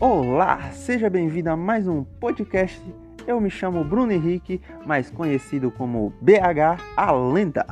Olá, seja bem-vindo a mais um podcast. Eu me chamo Bruno Henrique, mais conhecido como BH a Lenda.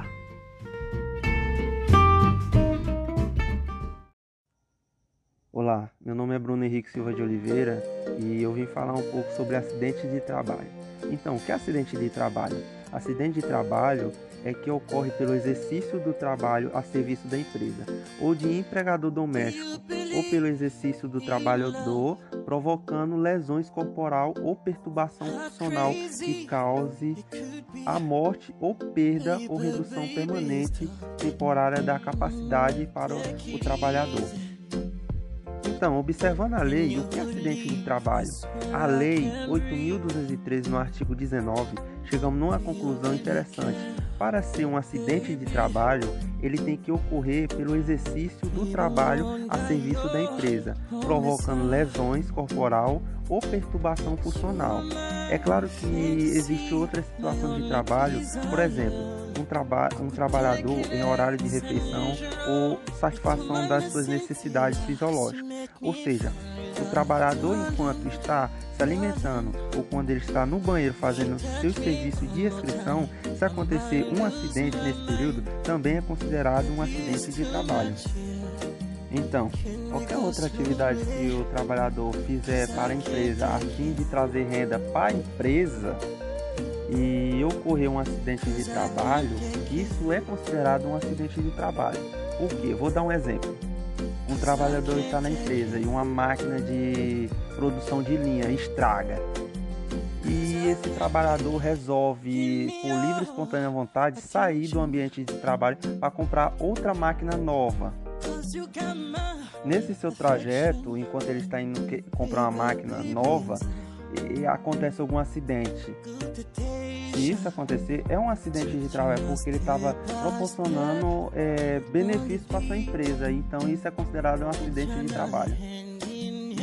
Olá, meu nome é Bruno Henrique Silva de Oliveira e eu vim falar um pouco sobre acidente de trabalho. Então, o que é acidente de trabalho? Acidente de trabalho é que ocorre pelo exercício do trabalho a serviço da empresa, ou de empregador doméstico, ou pelo exercício do trabalhador, provocando lesões corporal ou perturbação funcional que cause a morte ou perda ou redução permanente temporária da capacidade para o trabalhador. Então, observando a lei, o que é acidente de trabalho? A lei 8.213, no artigo 19, chegamos numa conclusão interessante. Para ser um acidente de trabalho, ele tem que ocorrer pelo exercício do trabalho a serviço da empresa, provocando lesões corporal ou perturbação funcional. É claro que existe outras situações de trabalho, por exemplo, traba um trabalhador em horário de refeição ou satisfação das suas necessidades fisiológicas. Ou seja, o trabalhador, enquanto está se alimentando ou quando ele está no banheiro fazendo seu serviço de inscrição, se acontecer um acidente nesse período, também é considerado um acidente de trabalho. Então, qualquer outra atividade que o trabalhador fizer para a empresa a fim de trazer renda para a empresa, e ocorrer um acidente de trabalho, isso é considerado um acidente de trabalho. Por quê? Vou dar um exemplo. Um trabalhador está na empresa e uma máquina de produção de linha estraga. E esse trabalhador resolve, por livre e espontânea vontade, sair do ambiente de trabalho para comprar outra máquina nova. Nesse seu trajeto, enquanto ele está indo comprar uma máquina nova, e acontece algum acidente. Se isso acontecer, é um acidente de trabalho porque ele estava proporcionando é, benefícios para sua empresa. Então isso é considerado um acidente de trabalho.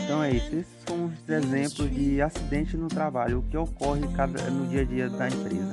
Então é isso. Esses são os exemplos de acidente no trabalho, o que ocorre no dia a dia da empresa.